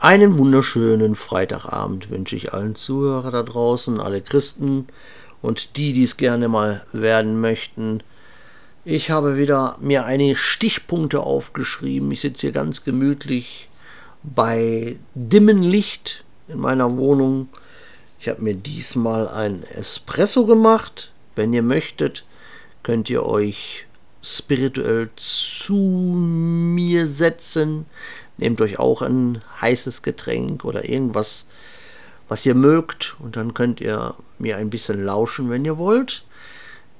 Einen wunderschönen Freitagabend wünsche ich allen Zuhörer da draußen, alle Christen und die, die es gerne mal werden möchten. Ich habe wieder mir einige Stichpunkte aufgeschrieben. Ich sitze hier ganz gemütlich bei dimmem Licht in meiner Wohnung. Ich habe mir diesmal ein Espresso gemacht. Wenn ihr möchtet, könnt ihr euch spirituell zu mir setzen. Nehmt euch auch ein heißes Getränk oder irgendwas, was ihr mögt. Und dann könnt ihr mir ein bisschen lauschen, wenn ihr wollt.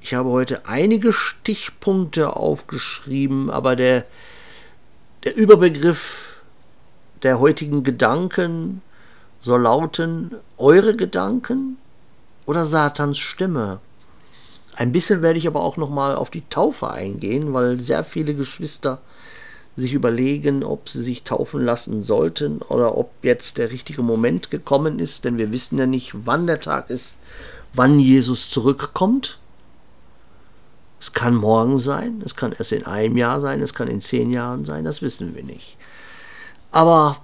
Ich habe heute einige Stichpunkte aufgeschrieben, aber der, der Überbegriff der heutigen Gedanken soll lauten, eure Gedanken oder Satans Stimme. Ein bisschen werde ich aber auch noch mal auf die Taufe eingehen, weil sehr viele Geschwister sich überlegen, ob sie sich taufen lassen sollten oder ob jetzt der richtige Moment gekommen ist, denn wir wissen ja nicht, wann der Tag ist, wann Jesus zurückkommt. Es kann morgen sein, es kann erst in einem Jahr sein, es kann in zehn Jahren sein, das wissen wir nicht. Aber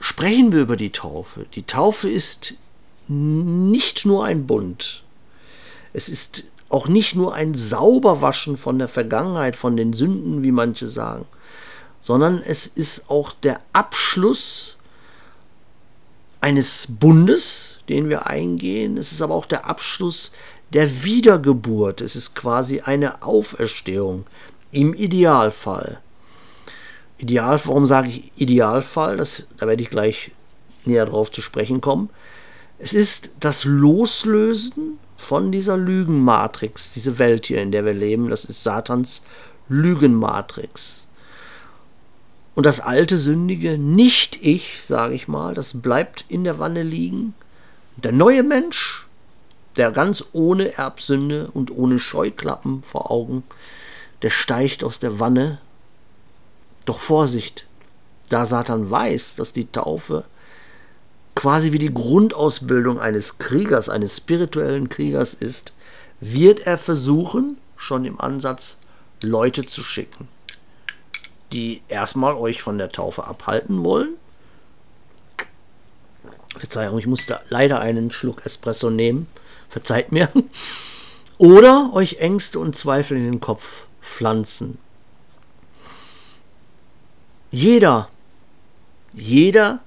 sprechen wir über die Taufe. Die Taufe ist nicht nur ein Bund. Es ist auch nicht nur ein Sauberwaschen von der Vergangenheit, von den Sünden, wie manche sagen sondern es ist auch der Abschluss eines Bundes, den wir eingehen. Es ist aber auch der Abschluss der Wiedergeburt. Es ist quasi eine Auferstehung im Idealfall. Ideal, warum sage ich Idealfall? Das, da werde ich gleich näher drauf zu sprechen kommen. Es ist das Loslösen von dieser Lügenmatrix, diese Welt hier, in der wir leben. Das ist Satans Lügenmatrix. Und das alte Sündige, nicht ich, sage ich mal, das bleibt in der Wanne liegen. Der neue Mensch, der ganz ohne Erbsünde und ohne Scheuklappen vor Augen, der steigt aus der Wanne. Doch Vorsicht, da Satan weiß, dass die Taufe quasi wie die Grundausbildung eines Kriegers, eines spirituellen Kriegers ist, wird er versuchen, schon im Ansatz Leute zu schicken die erstmal euch von der Taufe abhalten wollen. Verzeihung, ich musste leider einen Schluck Espresso nehmen. Verzeiht mir. Oder euch Ängste und Zweifel in den Kopf pflanzen. Jeder, jeder,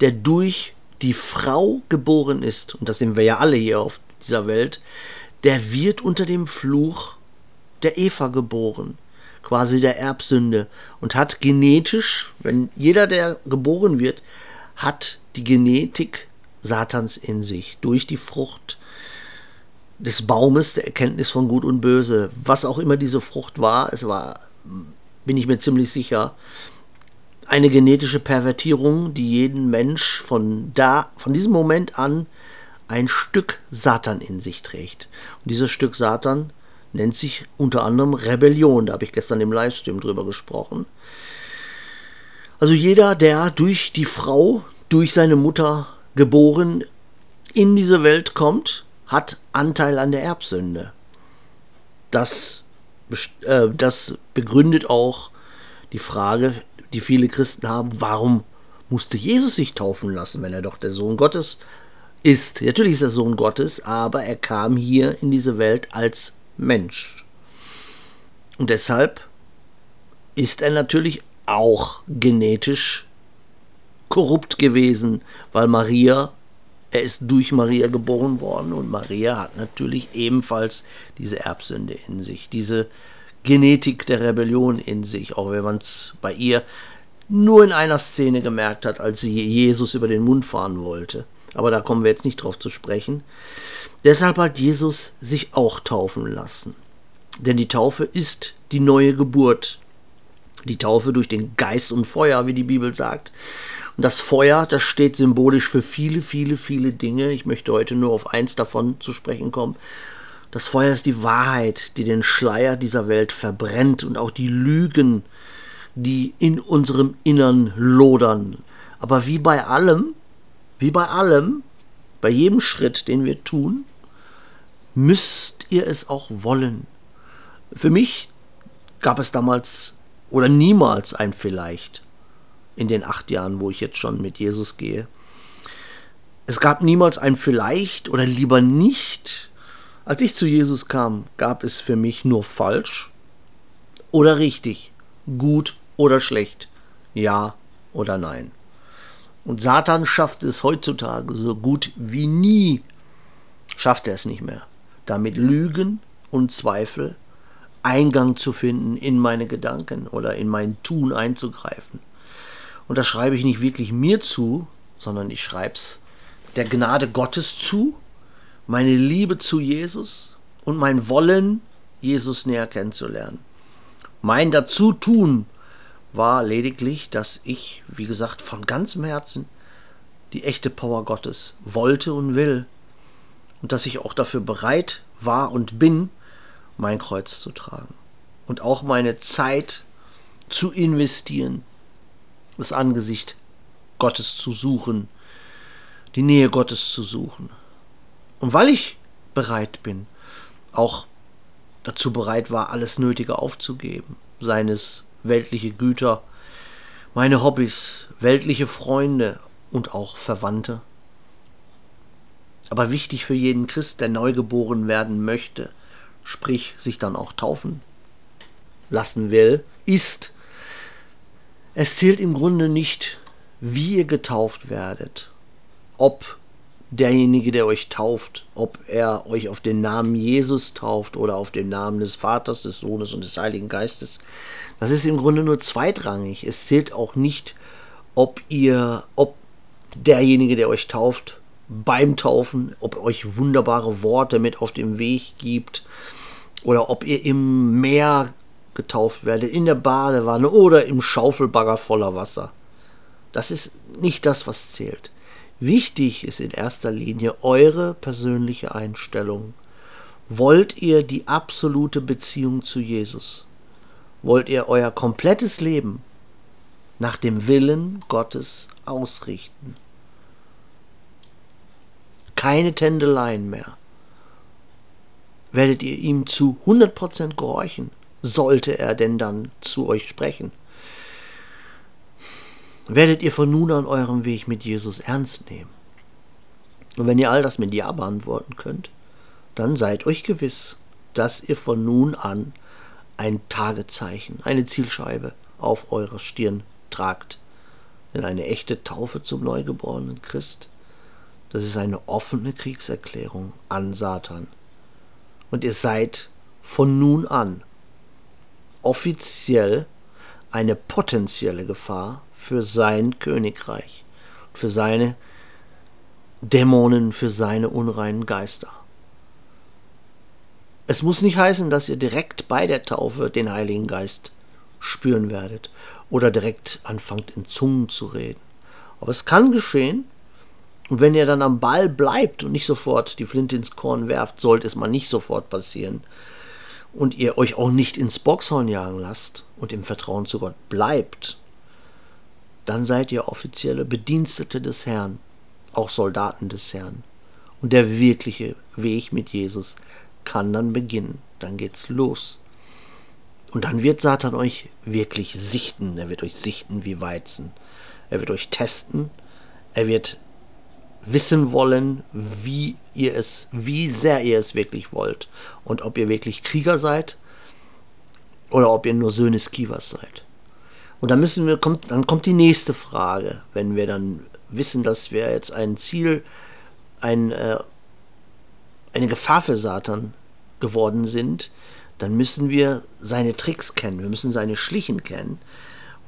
der durch die Frau geboren ist, und das sind wir ja alle hier auf dieser Welt, der wird unter dem Fluch der Eva geboren quasi der Erbsünde und hat genetisch, wenn jeder, der geboren wird, hat die Genetik Satans in sich durch die Frucht des Baumes der Erkenntnis von Gut und Böse. Was auch immer diese Frucht war, es war, bin ich mir ziemlich sicher, eine genetische Pervertierung, die jeden Mensch von da, von diesem Moment an ein Stück Satan in sich trägt. Und dieses Stück Satan nennt sich unter anderem Rebellion. Da habe ich gestern im Livestream drüber gesprochen. Also jeder, der durch die Frau, durch seine Mutter geboren in diese Welt kommt, hat Anteil an der Erbsünde. Das, äh, das begründet auch die Frage, die viele Christen haben, warum musste Jesus sich taufen lassen, wenn er doch der Sohn Gottes ist. Natürlich ist er Sohn Gottes, aber er kam hier in diese Welt als Mensch. Und deshalb ist er natürlich auch genetisch korrupt gewesen, weil Maria, er ist durch Maria geboren worden und Maria hat natürlich ebenfalls diese Erbsünde in sich, diese Genetik der Rebellion in sich, auch wenn man es bei ihr nur in einer Szene gemerkt hat, als sie Jesus über den Mund fahren wollte. Aber da kommen wir jetzt nicht drauf zu sprechen. Deshalb hat Jesus sich auch taufen lassen. Denn die Taufe ist die neue Geburt. Die Taufe durch den Geist und Feuer, wie die Bibel sagt. Und das Feuer, das steht symbolisch für viele, viele, viele Dinge. Ich möchte heute nur auf eins davon zu sprechen kommen. Das Feuer ist die Wahrheit, die den Schleier dieser Welt verbrennt und auch die Lügen, die in unserem Innern lodern. Aber wie bei allem, wie bei allem, bei jedem Schritt, den wir tun, müsst ihr es auch wollen. Für mich gab es damals oder niemals ein vielleicht. in den acht Jahren, wo ich jetzt schon mit Jesus gehe. Es gab niemals ein vielleicht oder lieber nicht. Als ich zu Jesus kam, gab es für mich nur falsch oder richtig, gut oder schlecht, ja oder nein. Und Satan schafft es heutzutage so gut wie nie, schafft er es nicht mehr, damit Lügen und Zweifel Eingang zu finden in meine Gedanken oder in mein Tun einzugreifen. Und das schreibe ich nicht wirklich mir zu, sondern ich schreibe es der Gnade Gottes zu, meine Liebe zu Jesus und mein Wollen, Jesus näher kennenzulernen. Mein Dazutun war lediglich, dass ich, wie gesagt, von ganzem Herzen die echte Power Gottes wollte und will und dass ich auch dafür bereit war und bin, mein Kreuz zu tragen und auch meine Zeit zu investieren, das Angesicht Gottes zu suchen, die Nähe Gottes zu suchen. Und weil ich bereit bin, auch dazu bereit war, alles Nötige aufzugeben, seines weltliche Güter, meine Hobbys, weltliche Freunde und auch Verwandte. Aber wichtig für jeden Christ, der neugeboren werden möchte, sprich sich dann auch taufen lassen will, ist, es zählt im Grunde nicht, wie ihr getauft werdet, ob derjenige, der euch tauft, ob er euch auf den Namen Jesus tauft oder auf den Namen des Vaters, des Sohnes und des Heiligen Geistes, das ist im Grunde nur zweitrangig. Es zählt auch nicht, ob ihr, ob derjenige, der euch tauft, beim Taufen, ob euch wunderbare Worte mit auf dem Weg gibt oder ob ihr im Meer getauft werdet, in der Badewanne oder im Schaufelbagger voller Wasser. Das ist nicht das, was zählt. Wichtig ist in erster Linie eure persönliche Einstellung. Wollt ihr die absolute Beziehung zu Jesus? Wollt ihr euer komplettes Leben nach dem Willen Gottes ausrichten? Keine Tändeleien mehr. Werdet ihr ihm zu 100% gehorchen? Sollte er denn dann zu euch sprechen? Werdet ihr von nun an euren Weg mit Jesus ernst nehmen. Und wenn ihr all das mit Ja beantworten könnt, dann seid euch gewiss, dass ihr von nun an ein Tagezeichen, eine Zielscheibe auf eurer Stirn tragt. Denn eine echte Taufe zum neugeborenen Christ, das ist eine offene Kriegserklärung an Satan. Und ihr seid von nun an offiziell eine potenzielle Gefahr für sein Königreich, für seine Dämonen, für seine unreinen Geister. Es muss nicht heißen, dass ihr direkt bei der Taufe den Heiligen Geist spüren werdet oder direkt anfangt in Zungen zu reden. Aber es kann geschehen, und wenn ihr dann am Ball bleibt und nicht sofort die Flinte ins Korn werft, sollte es mal nicht sofort passieren, und ihr euch auch nicht ins Boxhorn jagen lasst und im Vertrauen zu Gott bleibt, dann seid ihr offizielle Bedienstete des Herrn, auch Soldaten des Herrn. Und der wirkliche Weg mit Jesus kann dann beginnen. Dann geht's los. Und dann wird Satan euch wirklich sichten. Er wird euch sichten wie Weizen. Er wird euch testen. Er wird wissen wollen, wie ihr es, wie sehr ihr es wirklich wollt und ob ihr wirklich Krieger seid oder ob ihr nur Söhne Skivas seid. Und dann müssen wir, kommt, dann kommt die nächste Frage, wenn wir dann wissen, dass wir jetzt ein Ziel, ein, äh, eine Gefahr für Satan geworden sind, dann müssen wir seine Tricks kennen, wir müssen seine Schlichen kennen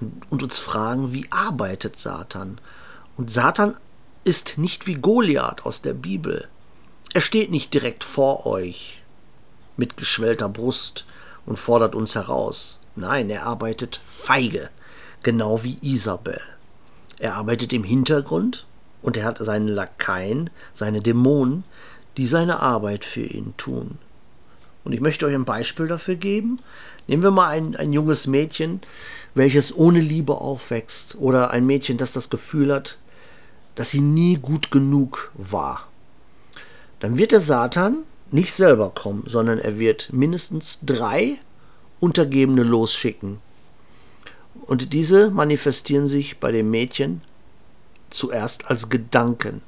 und, und uns fragen, wie arbeitet Satan? Und Satan ist nicht wie Goliath aus der Bibel. Er steht nicht direkt vor euch mit geschwellter Brust und fordert uns heraus. Nein, er arbeitet feige, genau wie Isabel. Er arbeitet im Hintergrund und er hat seine Lakaien, seine Dämonen, die seine Arbeit für ihn tun. Und ich möchte euch ein Beispiel dafür geben. Nehmen wir mal ein, ein junges Mädchen, welches ohne Liebe aufwächst, oder ein Mädchen, das das Gefühl hat, dass sie nie gut genug war. Dann wird der Satan nicht selber kommen, sondern er wird mindestens drei Untergebene losschicken. Und diese manifestieren sich bei dem Mädchen zuerst als Gedanken.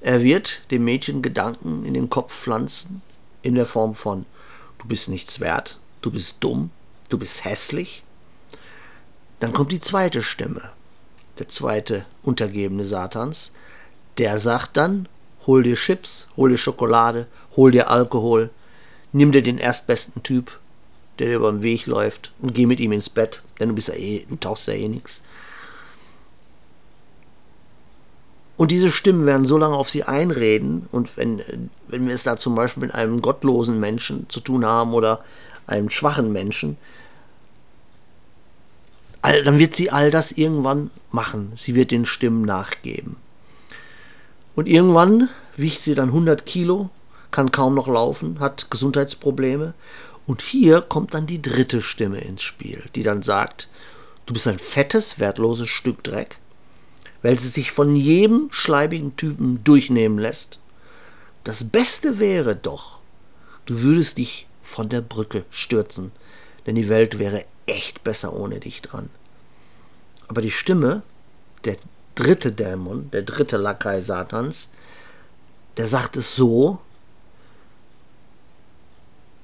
Er wird dem Mädchen Gedanken in den Kopf pflanzen, in der Form von du bist nichts wert, du bist dumm, du bist hässlich. Dann kommt die zweite Stimme, der zweite Untergebene Satans, der sagt dann, hol dir Chips, hol dir Schokolade, hol dir Alkohol, nimm dir den erstbesten Typ, der dir über den Weg läuft und geh mit ihm ins Bett, denn du bist ja eh, du tauchst ja eh nichts. Und diese Stimmen werden so lange auf sie einreden, und wenn, wenn wir es da zum Beispiel mit einem gottlosen Menschen zu tun haben oder einem schwachen Menschen, dann wird sie all das irgendwann machen. Sie wird den Stimmen nachgeben. Und irgendwann wiegt sie dann 100 Kilo, kann kaum noch laufen, hat Gesundheitsprobleme. Und hier kommt dann die dritte Stimme ins Spiel, die dann sagt, du bist ein fettes, wertloses Stück Dreck weil sie sich von jedem schleibigen Typen durchnehmen lässt. Das Beste wäre doch, du würdest dich von der Brücke stürzen, denn die Welt wäre echt besser ohne dich dran. Aber die Stimme, der dritte Dämon, der dritte Lakai Satans, der sagt es so,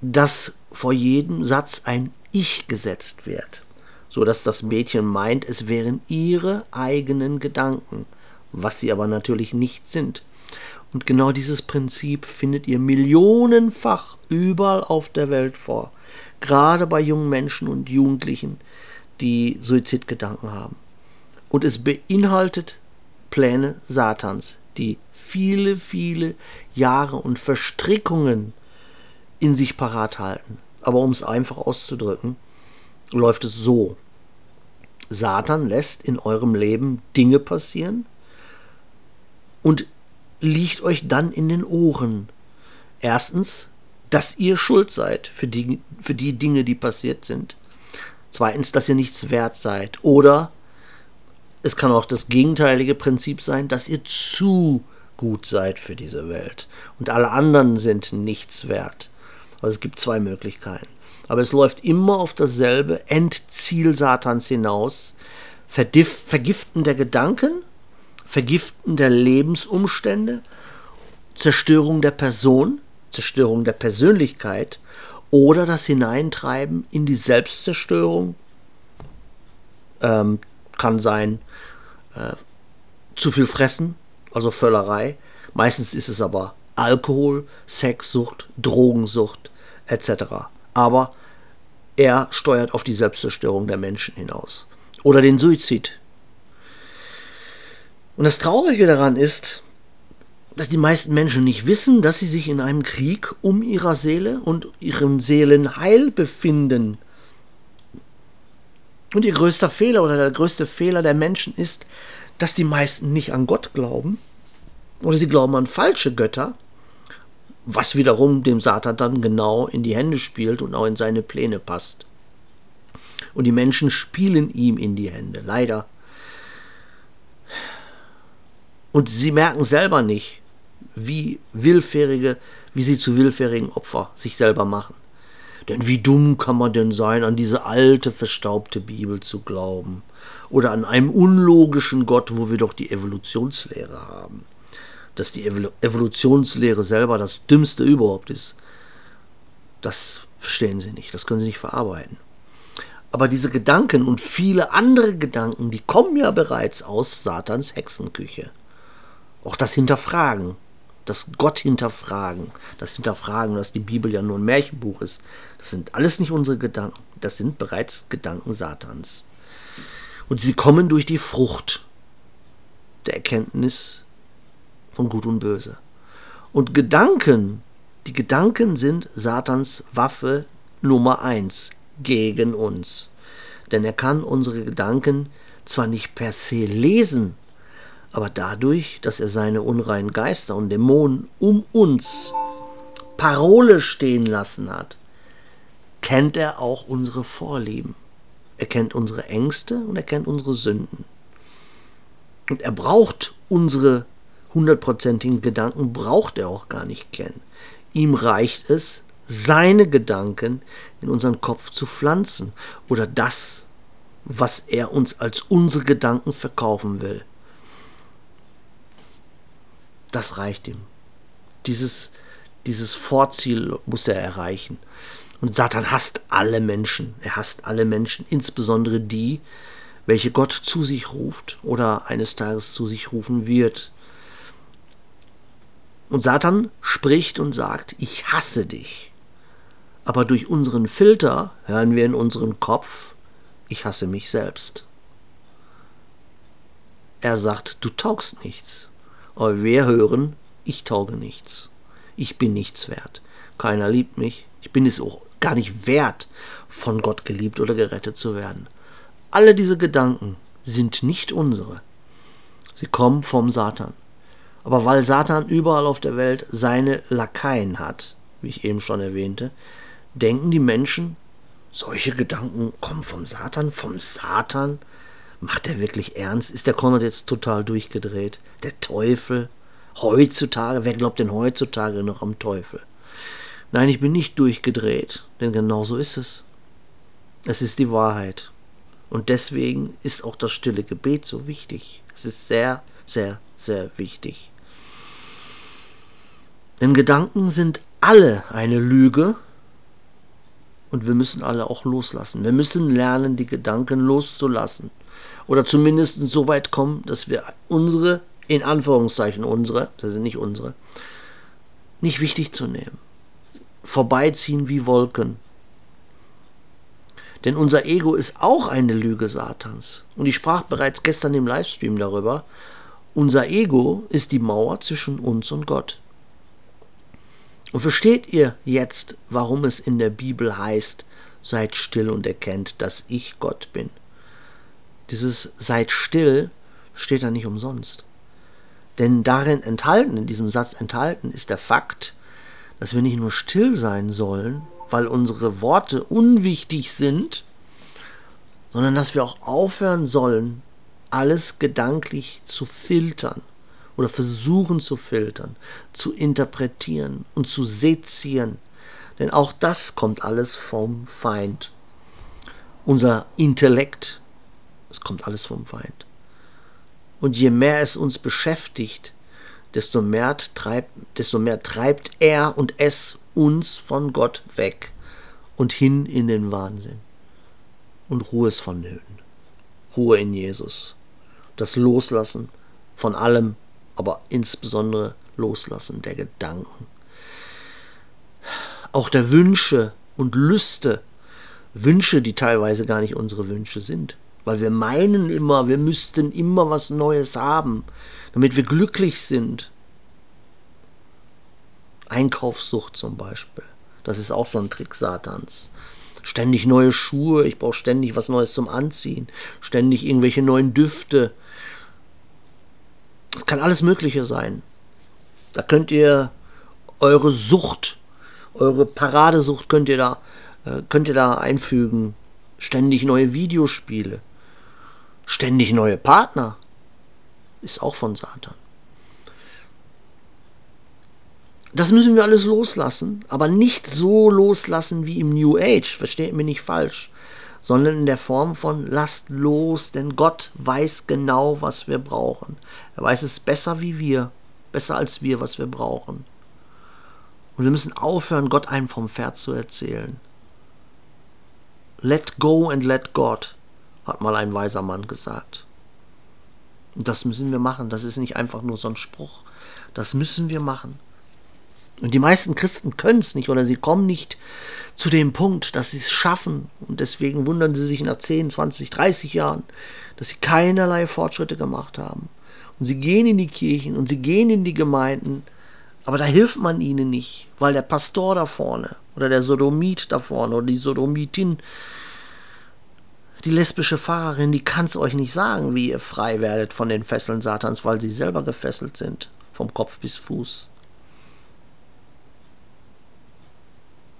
dass vor jedem Satz ein Ich gesetzt wird so dass das Mädchen meint, es wären ihre eigenen Gedanken, was sie aber natürlich nicht sind. Und genau dieses Prinzip findet ihr millionenfach überall auf der Welt vor, gerade bei jungen Menschen und Jugendlichen, die Suizidgedanken haben. Und es beinhaltet Pläne Satans, die viele, viele Jahre und Verstrickungen in sich parat halten. Aber um es einfach auszudrücken, läuft es so. Satan lässt in eurem Leben Dinge passieren und liegt euch dann in den Ohren. Erstens, dass ihr schuld seid für die, für die Dinge, die passiert sind. Zweitens, dass ihr nichts wert seid. Oder es kann auch das gegenteilige Prinzip sein, dass ihr zu gut seid für diese Welt und alle anderen sind nichts wert. Also es gibt zwei Möglichkeiten aber es läuft immer auf dasselbe Endziel Satans hinaus. Verdif Vergiften der Gedanken, Vergiften der Lebensumstände, Zerstörung der Person, Zerstörung der Persönlichkeit oder das Hineintreiben in die Selbstzerstörung. Ähm, kann sein äh, zu viel fressen, also Völlerei. Meistens ist es aber Alkohol, Sexsucht, Drogensucht etc aber er steuert auf die Selbstzerstörung der Menschen hinaus. Oder den Suizid. Und das Traurige daran ist, dass die meisten Menschen nicht wissen, dass sie sich in einem Krieg um ihrer Seele und ihrem Seelenheil befinden. Und ihr größter Fehler oder der größte Fehler der Menschen ist, dass die meisten nicht an Gott glauben oder sie glauben an falsche Götter was wiederum dem Satan dann genau in die Hände spielt und auch in seine Pläne passt. Und die Menschen spielen ihm in die Hände, leider. Und sie merken selber nicht, wie willfährige, wie sie zu willfährigen Opfer sich selber machen. Denn wie dumm kann man denn sein, an diese alte, verstaubte Bibel zu glauben? Oder an einem unlogischen Gott, wo wir doch die Evolutionslehre haben dass die Evolutionslehre selber das Dümmste überhaupt ist, das verstehen sie nicht, das können sie nicht verarbeiten. Aber diese Gedanken und viele andere Gedanken, die kommen ja bereits aus Satans Hexenküche. Auch das Hinterfragen, das Gott hinterfragen, das Hinterfragen, dass die Bibel ja nur ein Märchenbuch ist, das sind alles nicht unsere Gedanken, das sind bereits Gedanken Satans. Und sie kommen durch die Frucht der Erkenntnis von Gut und Böse. Und Gedanken, die Gedanken sind Satans Waffe Nummer eins gegen uns. Denn er kann unsere Gedanken zwar nicht per se lesen, aber dadurch, dass er seine unreinen Geister und Dämonen um uns Parole stehen lassen hat, kennt er auch unsere Vorlieben. Er kennt unsere Ängste und er kennt unsere Sünden. Und er braucht unsere hundertprozentigen Gedanken braucht er auch gar nicht kennen. Ihm reicht es, seine Gedanken in unseren Kopf zu pflanzen oder das, was er uns als unsere Gedanken verkaufen will. Das reicht ihm. Dieses, dieses Vorziel muss er erreichen. Und Satan hasst alle Menschen. Er hasst alle Menschen, insbesondere die, welche Gott zu sich ruft oder eines Tages zu sich rufen wird. Und Satan spricht und sagt, ich hasse dich. Aber durch unseren Filter hören wir in unseren Kopf, ich hasse mich selbst. Er sagt, du taugst nichts. Aber wir hören, ich tauge nichts. Ich bin nichts wert. Keiner liebt mich. Ich bin es auch gar nicht wert, von Gott geliebt oder gerettet zu werden. Alle diese Gedanken sind nicht unsere. Sie kommen vom Satan. Aber weil Satan überall auf der Welt seine Lakaien hat, wie ich eben schon erwähnte, denken die Menschen, solche Gedanken kommen vom Satan, vom Satan. Macht er wirklich ernst? Ist der Konrad jetzt total durchgedreht? Der Teufel? Heutzutage? Wer glaubt denn heutzutage noch am Teufel? Nein, ich bin nicht durchgedreht, denn genau so ist es. Es ist die Wahrheit. Und deswegen ist auch das stille Gebet so wichtig. Es ist sehr, sehr, sehr wichtig. Denn Gedanken sind alle eine Lüge und wir müssen alle auch loslassen. Wir müssen lernen, die Gedanken loszulassen. Oder zumindest so weit kommen, dass wir unsere, in Anführungszeichen unsere, das sind nicht unsere, nicht wichtig zu nehmen. Vorbeiziehen wie Wolken. Denn unser Ego ist auch eine Lüge Satans. Und ich sprach bereits gestern im Livestream darüber. Unser Ego ist die Mauer zwischen uns und Gott. Und versteht ihr jetzt, warum es in der Bibel heißt, seid still und erkennt, dass ich Gott bin? Dieses seid still steht da nicht umsonst. Denn darin enthalten, in diesem Satz enthalten, ist der Fakt, dass wir nicht nur still sein sollen, weil unsere Worte unwichtig sind, sondern dass wir auch aufhören sollen, alles gedanklich zu filtern oder versuchen zu filtern, zu interpretieren und zu sezieren. Denn auch das kommt alles vom Feind. Unser Intellekt, es kommt alles vom Feind. Und je mehr es uns beschäftigt, desto mehr treibt, desto mehr treibt er und es uns von Gott weg und hin in den Wahnsinn. Und Ruhe ist vonnöten. Ruhe in Jesus. Das Loslassen von allem, aber insbesondere Loslassen der Gedanken. Auch der Wünsche und Lüste, Wünsche, die teilweise gar nicht unsere Wünsche sind, weil wir meinen immer, wir müssten immer was Neues haben, damit wir glücklich sind. Einkaufssucht zum Beispiel, das ist auch so ein Trick Satans. Ständig neue Schuhe, ich brauche ständig was Neues zum Anziehen, ständig irgendwelche neuen Düfte, es kann alles Mögliche sein. Da könnt ihr eure Sucht, eure Paradesucht könnt ihr da, äh, könnt ihr da einfügen. Ständig neue Videospiele. Ständig neue Partner. Ist auch von Satan. Das müssen wir alles loslassen, aber nicht so loslassen wie im New Age, versteht mir nicht falsch sondern in der Form von lasst los, denn Gott weiß genau, was wir brauchen. Er weiß es besser wie wir, besser als wir, was wir brauchen. Und wir müssen aufhören, Gott einem vom Pferd zu erzählen. Let go and let God, hat mal ein weiser Mann gesagt. Und das müssen wir machen. Das ist nicht einfach nur so ein Spruch. Das müssen wir machen. Und die meisten Christen können es nicht oder sie kommen nicht zu dem Punkt, dass sie es schaffen. Und deswegen wundern sie sich nach 10, 20, 30 Jahren, dass sie keinerlei Fortschritte gemacht haben. Und sie gehen in die Kirchen und sie gehen in die Gemeinden, aber da hilft man ihnen nicht, weil der Pastor da vorne oder der Sodomit da vorne oder die Sodomitin, die lesbische Pfarrerin, die kann es euch nicht sagen, wie ihr frei werdet von den Fesseln Satans, weil sie selber gefesselt sind, vom Kopf bis Fuß.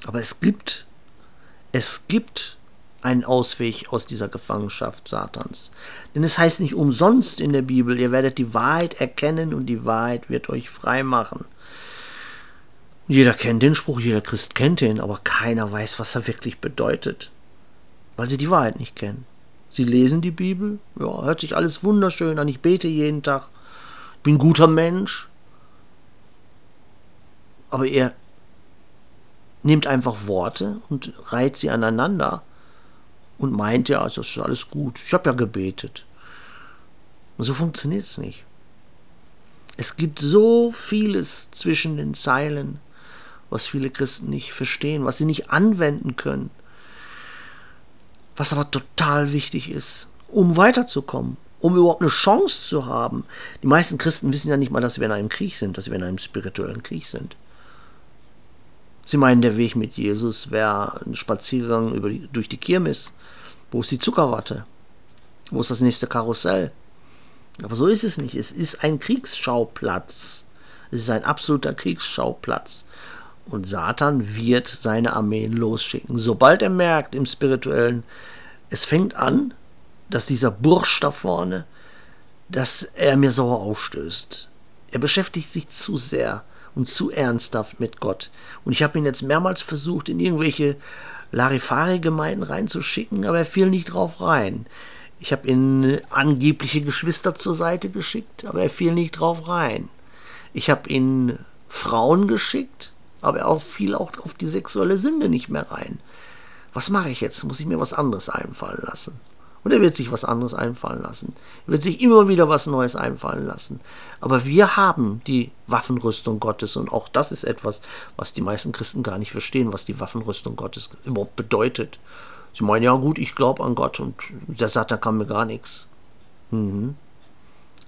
Aber es gibt, es gibt einen Ausweg aus dieser Gefangenschaft Satans. Denn es heißt nicht umsonst in der Bibel, ihr werdet die Wahrheit erkennen und die Wahrheit wird euch frei machen. Jeder kennt den Spruch, jeder Christ kennt den, aber keiner weiß, was er wirklich bedeutet, weil sie die Wahrheit nicht kennen. Sie lesen die Bibel, ja, hört sich alles wunderschön an, ich bete jeden Tag, bin ein guter Mensch. Aber ihr nehmt einfach Worte und reiht sie aneinander und meint ja, das ist alles gut. Ich habe ja gebetet. Und so funktioniert es nicht. Es gibt so vieles zwischen den Zeilen, was viele Christen nicht verstehen, was sie nicht anwenden können, was aber total wichtig ist, um weiterzukommen, um überhaupt eine Chance zu haben. Die meisten Christen wissen ja nicht mal, dass wir in einem Krieg sind, dass wir in einem spirituellen Krieg sind. Sie meinen, der Weg mit Jesus wäre ein Spaziergang über die, durch die Kirmes. Wo ist die Zuckerwatte? Wo ist das nächste Karussell? Aber so ist es nicht. Es ist ein Kriegsschauplatz. Es ist ein absoluter Kriegsschauplatz. Und Satan wird seine Armeen losschicken. Sobald er merkt im spirituellen, es fängt an, dass dieser Bursch da vorne, dass er mir sauer aufstößt. Er beschäftigt sich zu sehr und zu ernsthaft mit Gott. Und ich habe ihn jetzt mehrmals versucht, in irgendwelche Larifari-Gemeinden reinzuschicken, aber er fiel nicht drauf rein. Ich habe ihn angebliche Geschwister zur Seite geschickt, aber er fiel nicht drauf rein. Ich habe ihn Frauen geschickt, aber er fiel auch auf die sexuelle Sünde nicht mehr rein. Was mache ich jetzt? Muss ich mir was anderes einfallen lassen? Und er wird sich was anderes einfallen lassen. Er wird sich immer wieder was Neues einfallen lassen. Aber wir haben die Waffenrüstung Gottes und auch das ist etwas, was die meisten Christen gar nicht verstehen, was die Waffenrüstung Gottes überhaupt bedeutet. Sie meinen, ja gut, ich glaube an Gott und der Satan kann mir gar nichts. Mhm.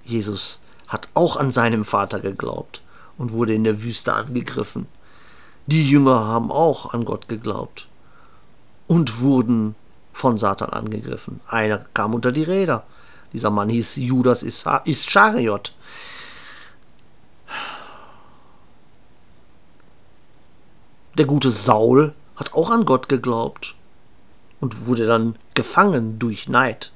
Jesus hat auch an seinem Vater geglaubt und wurde in der Wüste angegriffen. Die Jünger haben auch an Gott geglaubt und wurden von Satan angegriffen. Einer kam unter die Räder. Dieser Mann hieß Judas Ischariot. Der gute Saul hat auch an Gott geglaubt und wurde dann gefangen durch Neid,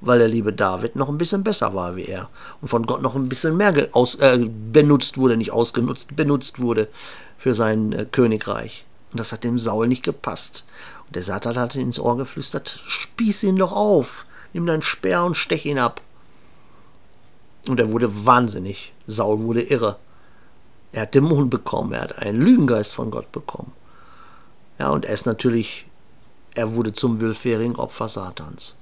weil der liebe David noch ein bisschen besser war wie er und von Gott noch ein bisschen mehr aus, äh, benutzt wurde, nicht ausgenutzt, benutzt wurde für sein äh, Königreich. Und das hat dem Saul nicht gepasst. Und der Satan hat ins Ohr geflüstert, spieß ihn doch auf, nimm deinen Speer und stech ihn ab. Und er wurde wahnsinnig. Saul wurde irre. Er hat Dämonen bekommen, er hat einen Lügengeist von Gott bekommen. Ja, und er ist natürlich, er wurde zum willfährigen Opfer Satans.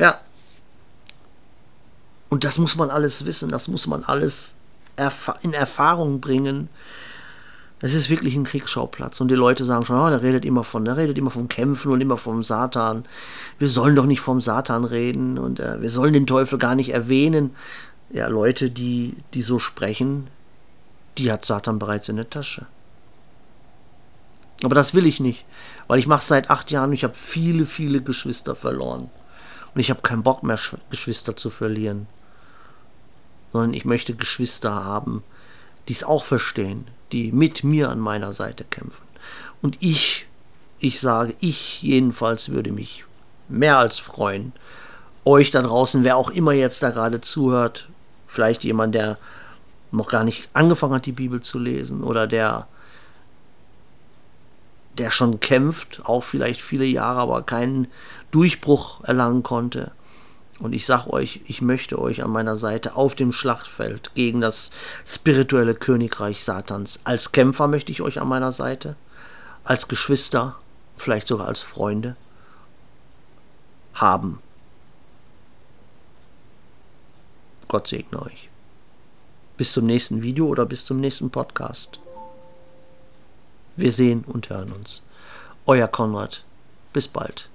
Ja. Und das muss man alles wissen, das muss man alles in Erfahrung bringen, es ist wirklich ein Kriegsschauplatz. Und die Leute sagen schon, oh, der redet immer von, der redet immer vom Kämpfen und immer vom Satan. Wir sollen doch nicht vom Satan reden und äh, wir sollen den Teufel gar nicht erwähnen. Ja, Leute, die, die so sprechen, die hat Satan bereits in der Tasche. Aber das will ich nicht, weil ich mache seit acht Jahren, ich habe viele, viele Geschwister verloren. Und ich habe keinen Bock mehr, Geschwister zu verlieren. Sondern ich möchte Geschwister haben, die es auch verstehen, die mit mir an meiner Seite kämpfen. Und ich, ich sage, ich jedenfalls würde mich mehr als freuen, euch da draußen, wer auch immer jetzt da gerade zuhört, vielleicht jemand, der noch gar nicht angefangen hat, die Bibel zu lesen oder der der schon kämpft, auch vielleicht viele Jahre, aber keinen Durchbruch erlangen konnte. Und ich sag euch, ich möchte euch an meiner Seite auf dem Schlachtfeld gegen das spirituelle Königreich Satans. Als Kämpfer möchte ich euch an meiner Seite, als Geschwister, vielleicht sogar als Freunde haben. Gott segne euch. Bis zum nächsten Video oder bis zum nächsten Podcast. Wir sehen und hören uns. Euer Konrad. Bis bald.